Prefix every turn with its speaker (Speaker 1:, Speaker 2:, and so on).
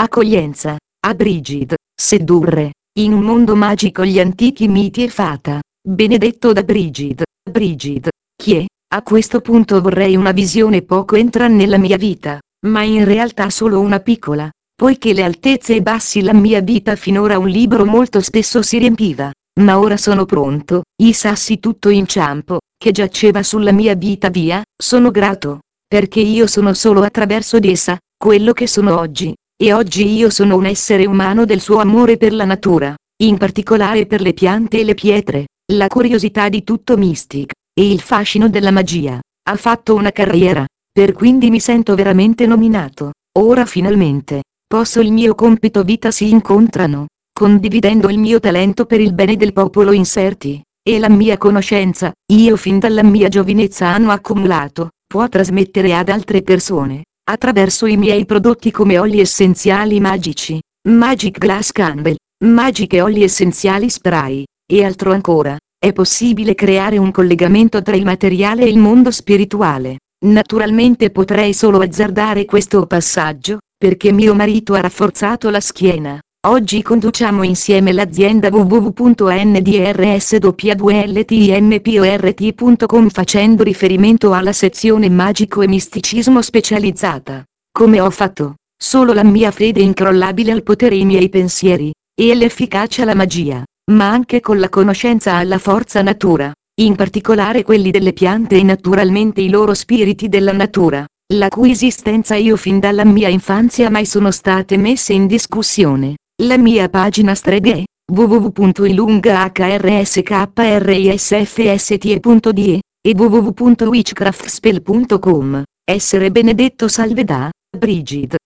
Speaker 1: accoglienza, a Brigid, sedurre, in un mondo magico gli antichi miti e fata, benedetto da Brigid, Brigid, chi è? A questo punto vorrei una visione poco entra nella mia vita, ma in realtà solo una piccola, poiché le altezze e bassi la mia vita finora un libro molto spesso si riempiva, ma ora sono pronto, i sassi tutto inciampo, che giaceva sulla mia vita via, sono grato, perché io sono solo attraverso di essa, quello che sono oggi, e oggi io sono un essere umano del suo amore per la natura, in particolare per le piante e le pietre, la curiosità di tutto Mystic, e il fascino della magia. Ha fatto una carriera, per quindi mi sento veramente nominato. Ora finalmente, posso il mio compito vita si incontrano, condividendo il mio talento per il bene del popolo inserti, e la mia conoscenza, io fin dalla mia giovinezza hanno accumulato, può trasmettere ad altre persone, attraverso i miei prodotti come oli essenziali magici, Magic Glass Candle, magiche oli essenziali spray, e altro ancora. È possibile creare un collegamento tra il materiale e il mondo spirituale. Naturalmente potrei solo azzardare questo passaggio, perché mio marito ha rafforzato la schiena. Oggi conduciamo insieme l'azienda www.ndrswltmport.com facendo riferimento alla sezione magico e misticismo specializzata. Come ho fatto? Solo la mia fede incrollabile al potere i miei pensieri, e l'efficacia alla magia, ma anche con la conoscenza alla forza natura, in particolare quelli delle piante e naturalmente i loro spiriti della natura, la cui esistenza io fin dalla mia infanzia mai sono state messe in discussione. La mia pagina streghe www.ilungahrskrisfste.de e www.witchcraftspell.com. Essere benedetto salve da Brigid.